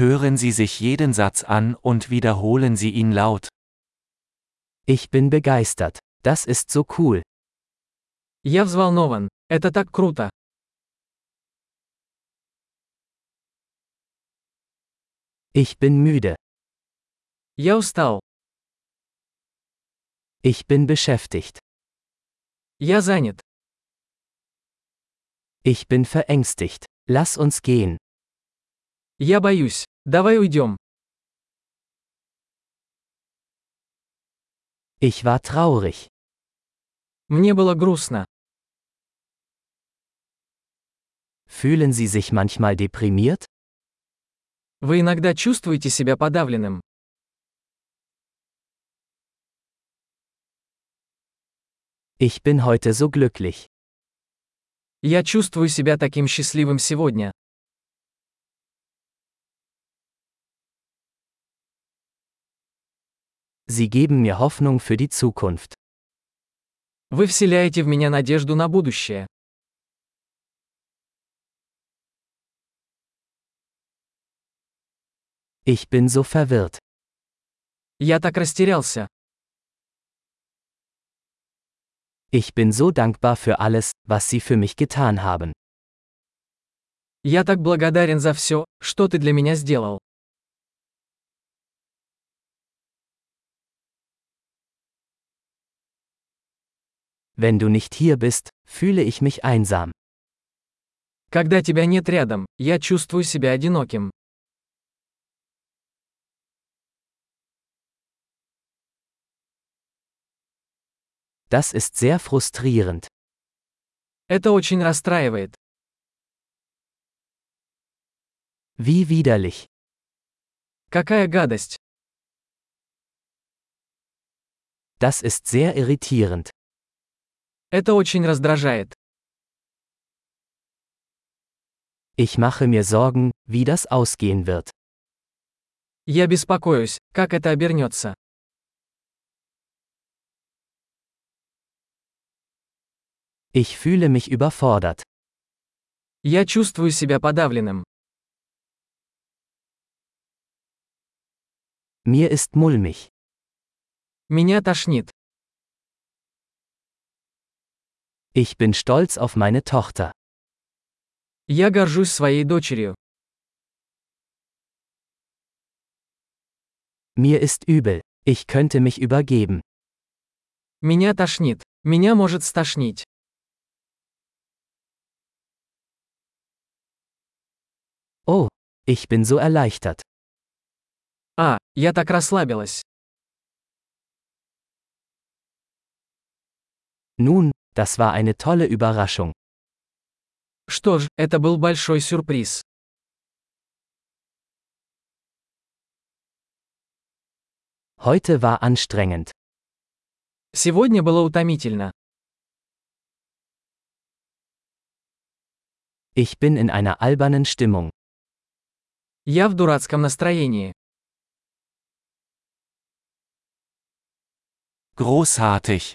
Hören Sie sich jeden Satz an und wiederholen Sie ihn laut. Ich bin begeistert. Das ist so cool. Я взволнован. Это так круто. Ich bin müde. Я устал. Ich bin beschäftigt. Я занят. Ich bin verängstigt. Lass uns gehen. Я боюсь. Давай уйдем. Ich war traurig. Мне было грустно. Fühlen Sie sich manchmal deprimiert? Вы иногда чувствуете себя подавленным. Ich bin heute so glücklich. Я чувствую себя таким счастливым сегодня. Sie geben mir Hoffnung für die Zukunft. Вы вселяете в меня надежду на будущее. Ich bin so verwirrt. Я так растерялся. Ich bin so dankbar für alles, was Sie für mich getan haben. Я так благодарен за все, что ты для меня сделал. Wenn du nicht hier bist, fühle ich mich einsam. Когда тебя нет рядом, я чувствую себя одиноким. Das ist sehr frustrierend. Это очень расстраивает. Wie widerlich. Какая гадость. Das ist sehr irritierend. Это очень раздражает. Ich mache mir Sorgen, wie das ausgehen wird. Я беспокоюсь, как это обернется. Ich fühle mich überfordert. Я чувствую себя подавленным. Mir ist mulmig. Меня тошнит. Ich bin stolz auf meine Tochter. Я горжусь своей дочерью. Mir ist übel. Ich könnte mich übergeben. Меня тошнит. Меня может стошнить. Oh, ich bin so erleichtert. А, я так расслабилась. Nun, das war eine tolle Überraschung. Что ж, это был большой сюрприз. Heute war anstrengend. Сегодня было утомительно. Ich bin in einer albernen Stimmung. Я в дурацком настроении. Großartig!